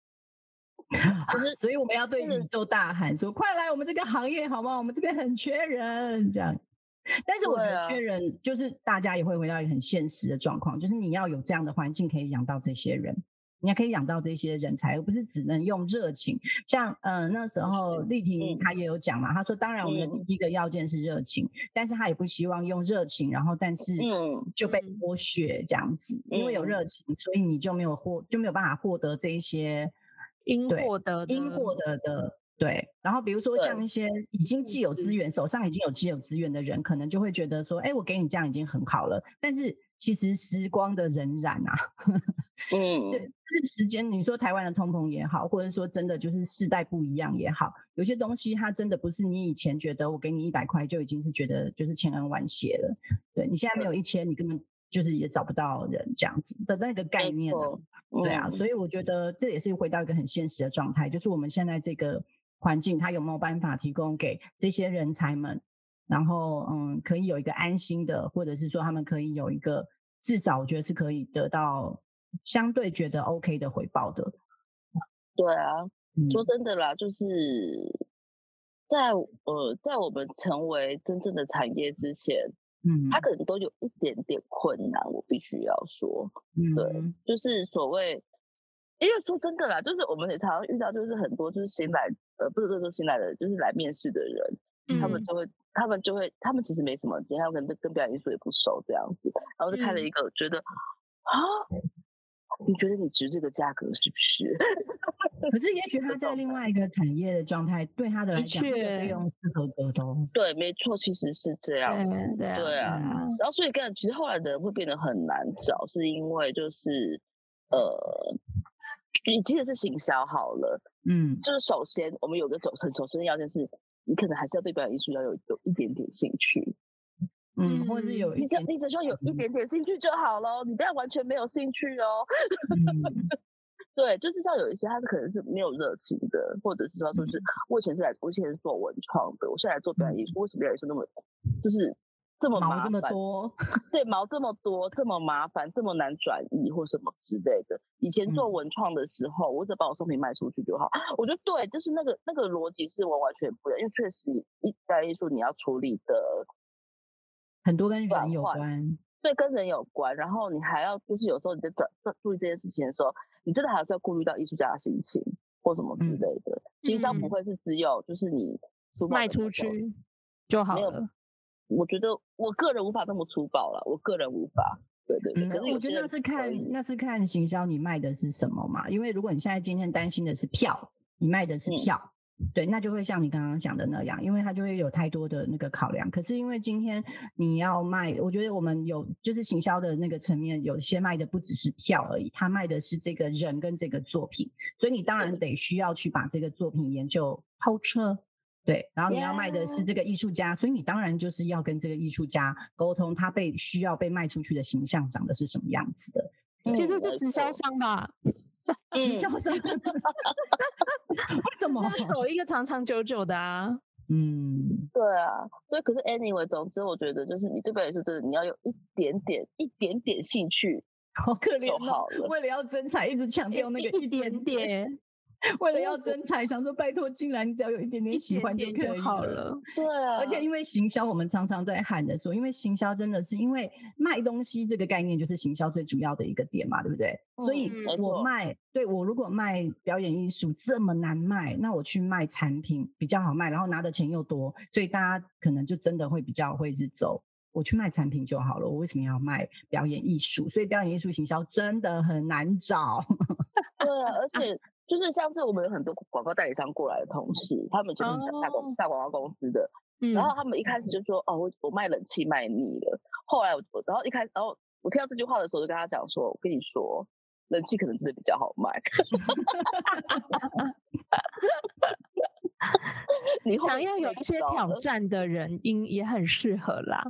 就是，所以我们要对宇宙大喊说：“快来我们这个行业好吗？我们这边很缺人。”这样。但是我觉得缺人，就是大家也会回到一个很现实的状况，就是你要有这样的环境可以养到这些人。你还可以养到这些人才，而不是只能用热情。像嗯那时候丽婷她也有讲嘛，她说当然我们的第一个要件是热情，但是她也不希望用热情，然后但是就被剥削这样子，因为有热情，所以你就没有获就没有办法获得这一些应获得应获得的对。然后比如说像一些已经既有资源手上已经有既有资源的人，可能就会觉得说，哎，我给你这样已经很好了，但是。其实时光的荏苒啊，嗯，对，是时间。你说台湾的通膨也好，或者说真的就是世代不一样也好，有些东西它真的不是你以前觉得我给你一百块就已经是觉得就是千恩万谢了。对你现在没有一千，你根本就是也找不到人这样子的那个概念了。对啊，所以我觉得这也是回到一个很现实的状态，就是我们现在这个环境，它有没有办法提供给这些人才们？然后，嗯，可以有一个安心的，或者是说他们可以有一个至少，我觉得是可以得到相对觉得 OK 的回报的。对啊，说真的啦，就是在呃，在我们成为真正的产业之前，嗯，他可能都有一点点困难，我必须要说，对，就是所谓，因为说真的啦，就是我们也常常遇到，就是很多就是新来，呃，不是说新来的，就是来面试的人。他们就会，他们就会，他们其实没什么经验，他们跟跟表演艺术也不熟这样子，然后就开了一个，觉得啊，你觉得你值这个价格是不是？可是也许 他在另外一个产业的状态，对他的来讲，费用是合格的。对，没错，其实是这样子。对啊，然后所以跟其实后来的人会变得很难找，是因为就是呃，你即使是行销好了，嗯，就是首先我们有个走成首先要件是。你可能还是要对表演艺术要有有一点点兴趣，嗯，或者是有你只你只需要有一点点兴趣就好咯，你不要完全没有兴趣哦。对，就是像有一些他是可能是没有热情的，或者是说就是我以前是来我以前是做文创的，我现在来做表演艺术，为什么表演艺术那么就是？这么麻烦，多 对毛这么多，这么麻烦，这么难转移或什么之类的。以前做文创的时候，我只把我商品卖出去就好。我觉得对，就是那个那个逻辑是完完全不一样，因为确实一代艺术你要处理的很多跟人有关，对，跟人有关。然后你还要就是有时候你在转注意这件事情的时候，你真的还是要顾虑到艺术家的心情或什么之类的。经销不会是只有就是你卖出去就好了。我觉得我个人无法那么粗暴了，我个人无法。对对对，可是我觉得那是看那是看行销你卖的是什么嘛？因为如果你现在今天担心的是票，你卖的是票，对，那就会像你刚刚讲的那样，因为它就会有太多的那个考量。可是因为今天你要卖，我觉得我们有就是行销的那个层面，有些卖的不只是票而已，他卖的是这个人跟这个作品，所以你当然得需要去把这个作品研究透彻。对，然后你要卖的是这个艺术家，所以你当然就是要跟这个艺术家沟通，他被需要被卖出去的形象长得是什么样子的。其实是直销商吧，直销商。为什么走一个长长久久的啊？嗯，对啊，对。可是 anyway，总之我觉得就是你对表演艺术真的你要有一点点、一点点兴趣，好可怜哦。为了要真才，一直强调那个一点点。为了要增财，想说拜托，竟然你只要有一点点喜欢就可以了。对啊，而且因为行销，我们常常在喊的时候，因为行销真的是因为卖东西这个概念就是行销最主要的一个点嘛，对不对？所以我卖，对我如果卖表演艺术这么难卖，那我去卖产品比较好卖，然后拿的钱又多，所以大家可能就真的会比较会是走，我去卖产品就好了。我为什么要卖表演艺术？所以表演艺术行销真的很难找。对，而且。就是像是我们有很多广告代理商过来的同事，他们就是大广大广告公司的，然后他们一开始就说：“哦，我我卖冷气卖腻了。”后来我然后一开然后我听到这句话的时候，就跟他讲说：“我跟你说，冷气可能真的比较好卖。你想要有一些挑战的人，应也很适合啦。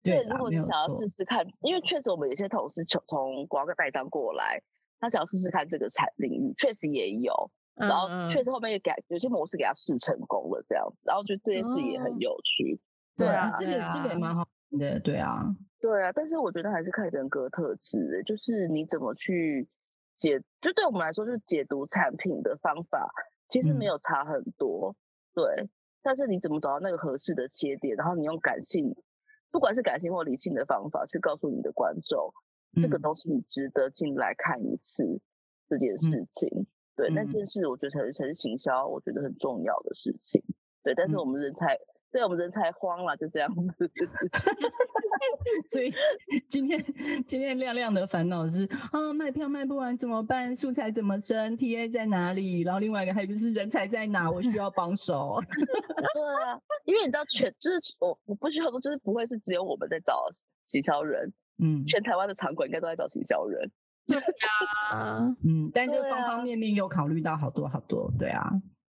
对，如果你想要试试看，因为确实我们有些同事从从广告代理商过来，他想要试试看这个产领域，确实也有。然后确实后面也给有些模式给他试成功了，这样子，然后觉得这件事也很有趣。对啊，这个这个也蛮好的，对啊，对啊。但是我觉得还是看人格特质，就是你怎么去解，就对我们来说，就是解读产品的方法其实没有差很多。对，但是你怎么找到那个合适的切点，然后你用感性，不管是感性或理性的方法去告诉你的观众，这个东西你值得进来看一次这件事情。对，那件事我觉得才是才是行销，我觉得很重要的事情。对，但是我们人才，对我们人才慌了，就这样子。所以今天今天亮亮的烦恼是啊，卖票卖不完怎么办？素材怎么生？TA 在哪里？然后另外一个还有就是人才在哪？我需要帮手。对啊，因为你知道全就是我我不需要说，就是不会是只有我们在找行销人，嗯，全台湾的场馆应该都在找行销人。对啊，嗯，但是方方面面有考虑到好多好多，对啊，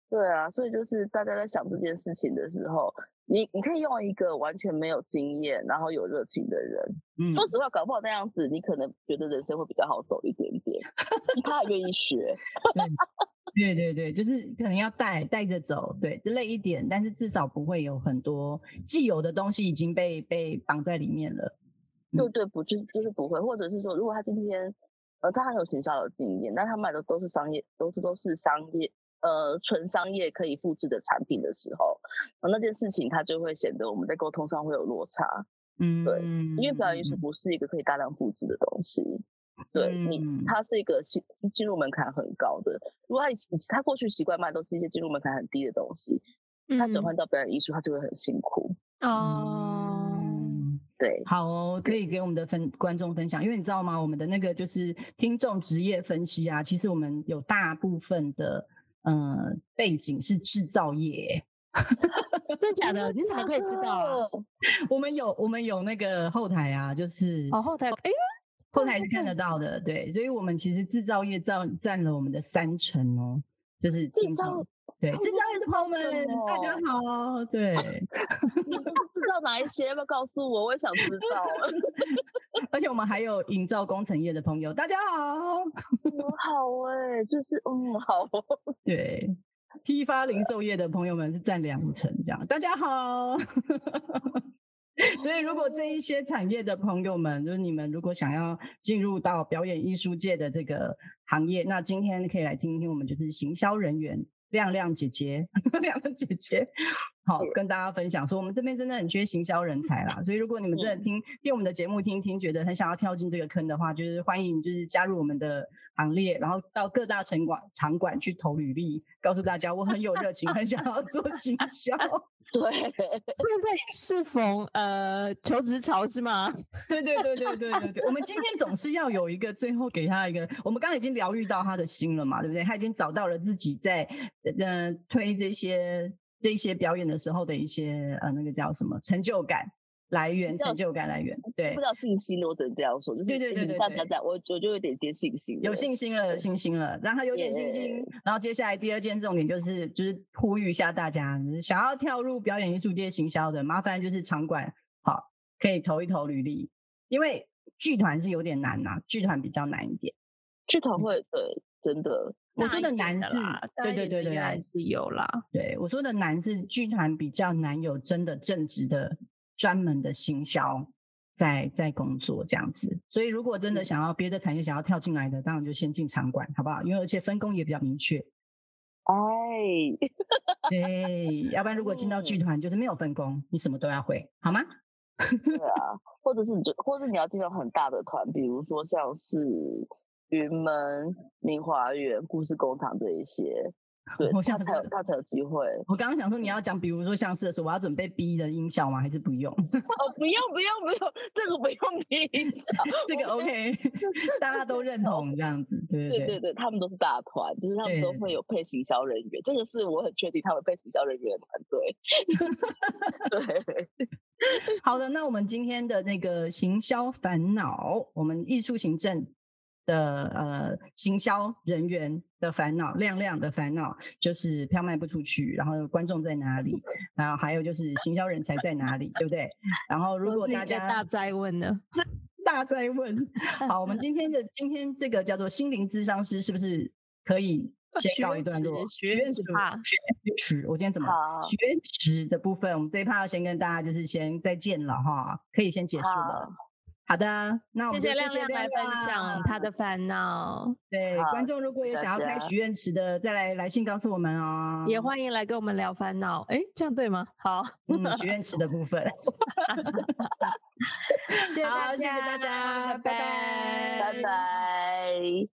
对啊，所以就是大家在想这件事情的时候，你你可以用一个完全没有经验，然后有热情的人，嗯，说实话，搞不好那样子，你可能觉得人生会比较好走一点点，他愿意学，对对对，就是可能要带带着走，对，就累一点，但是至少不会有很多既有的东西已经被被绑在里面了，对对，不就就是不会，或者是说，如果他今天。呃，他很有行销的经验，但他卖的都是商业，都是都是商业，呃，纯商业可以复制的产品的时候，那件事情他就会显得我们在沟通上会有落差。嗯，对，因为表演艺术不是一个可以大量复制的东西，对你，它是一个进进入门槛很高的。如果他他过去习惯卖都是一些进入门槛很低的东西，他转换到表演艺术，他就会很辛苦。哦。对，好哦，可以给我们的分观众分享，因为你知道吗？我们的那个就是听众职业分析啊，其实我们有大部分的呃背景是制造业，真的假的？你怎么可以知道？我们有我们有那个后台啊，就是哦后台，哎，后台是看得到的，对，所以我们其实制造业占占了我们的三成哦，就是听众。对，制造业的朋友们，大家好。对，你知道哪一些？要不要告诉我？我也想知道。而且我们还有营造工程业的朋友，大家好。好哎，就是嗯，好。对，批发零售业的朋友们是占两成，这样。大家好。所以，如果这一些产业的朋友们，就是你们，如果想要进入到表演艺术界的这个行业，那今天可以来听听我们就是行销人员。亮亮姐姐，亮亮姐姐，好，跟大家分享说，我们这边真的很缺行销人才啦，所以如果你们真的听听我们的节目，听听觉得很想要跳进这个坑的话，就是欢迎就是加入我们的行列，然后到各大城管场馆去投履历，告诉大家我很有热情，很想要做行销。对，现在也是逢呃求职潮是吗？对对对对对对对，我们今天总是要有一个最后给他一个，我们刚刚已经疗愈到他的心了嘛，对不对？他已经找到了自己在呃推这些这些表演的时候的一些呃那个叫什么成就感。来源成就感来源，对，不知道信心，我只能这样说，就是对对对对，这样讲讲，我我就有点点信心，有信心了，有信心了，让他有点信心。然后接下来第二件重点就是就是呼吁一下大家，想要跳入表演艺术界行销的，麻烦就是场馆好可以投一投履历，因为剧团是有点难呐，剧团比较难一点，剧团会对真的，我说的难是，对对对对，还是有啦，对我说的难是剧团比较难有真的正直的。专门的行销在在工作这样子，所以如果真的想要别的产业想要跳进来的，当然就先进场馆，好不好？因为而且分工也比较明确。哎，对，要不然如果进到剧团就是没有分工，你什么都要会，好吗？对啊，或者是你就，或者你要进到很大的团，比如说像是云门、明华园、故事工厂这一些。对，我想才有他才有机会。我刚刚想说你要讲，比如说像是的时候，我要准备逼的音效吗？还是不用？哦，不用不用不用，这个不用逼音效，这个 OK，大家都认同这样子。对对对对，他们都是大团，就是他们都会有配行销人员，这个是我很确定他们配行销人员的团队。对，好的，那我们今天的那个行销烦恼，我们艺术行政。的呃，行销人员的烦恼，亮亮的烦恼就是票卖不出去，然后观众在哪里，然后还有就是行销人才在哪里，对不对？然后如果大家大灾问呢，大灾问，好，我们今天的 今天这个叫做心灵咨商师，是不是可以先告一段落？学院池，学池，我今天怎么学池的部分，我们这一趴要先跟大家就是先再见了哈，可以先结束了。好的，那我们谢谢亮亮来分享他的烦恼。对，观众如果有想要开许愿池的，再来来信告诉我们哦。也欢迎来跟我们聊烦恼。哎，这样对吗？好，嗯，许愿池的部分。谢谢大家，谢谢大家，拜拜，拜拜。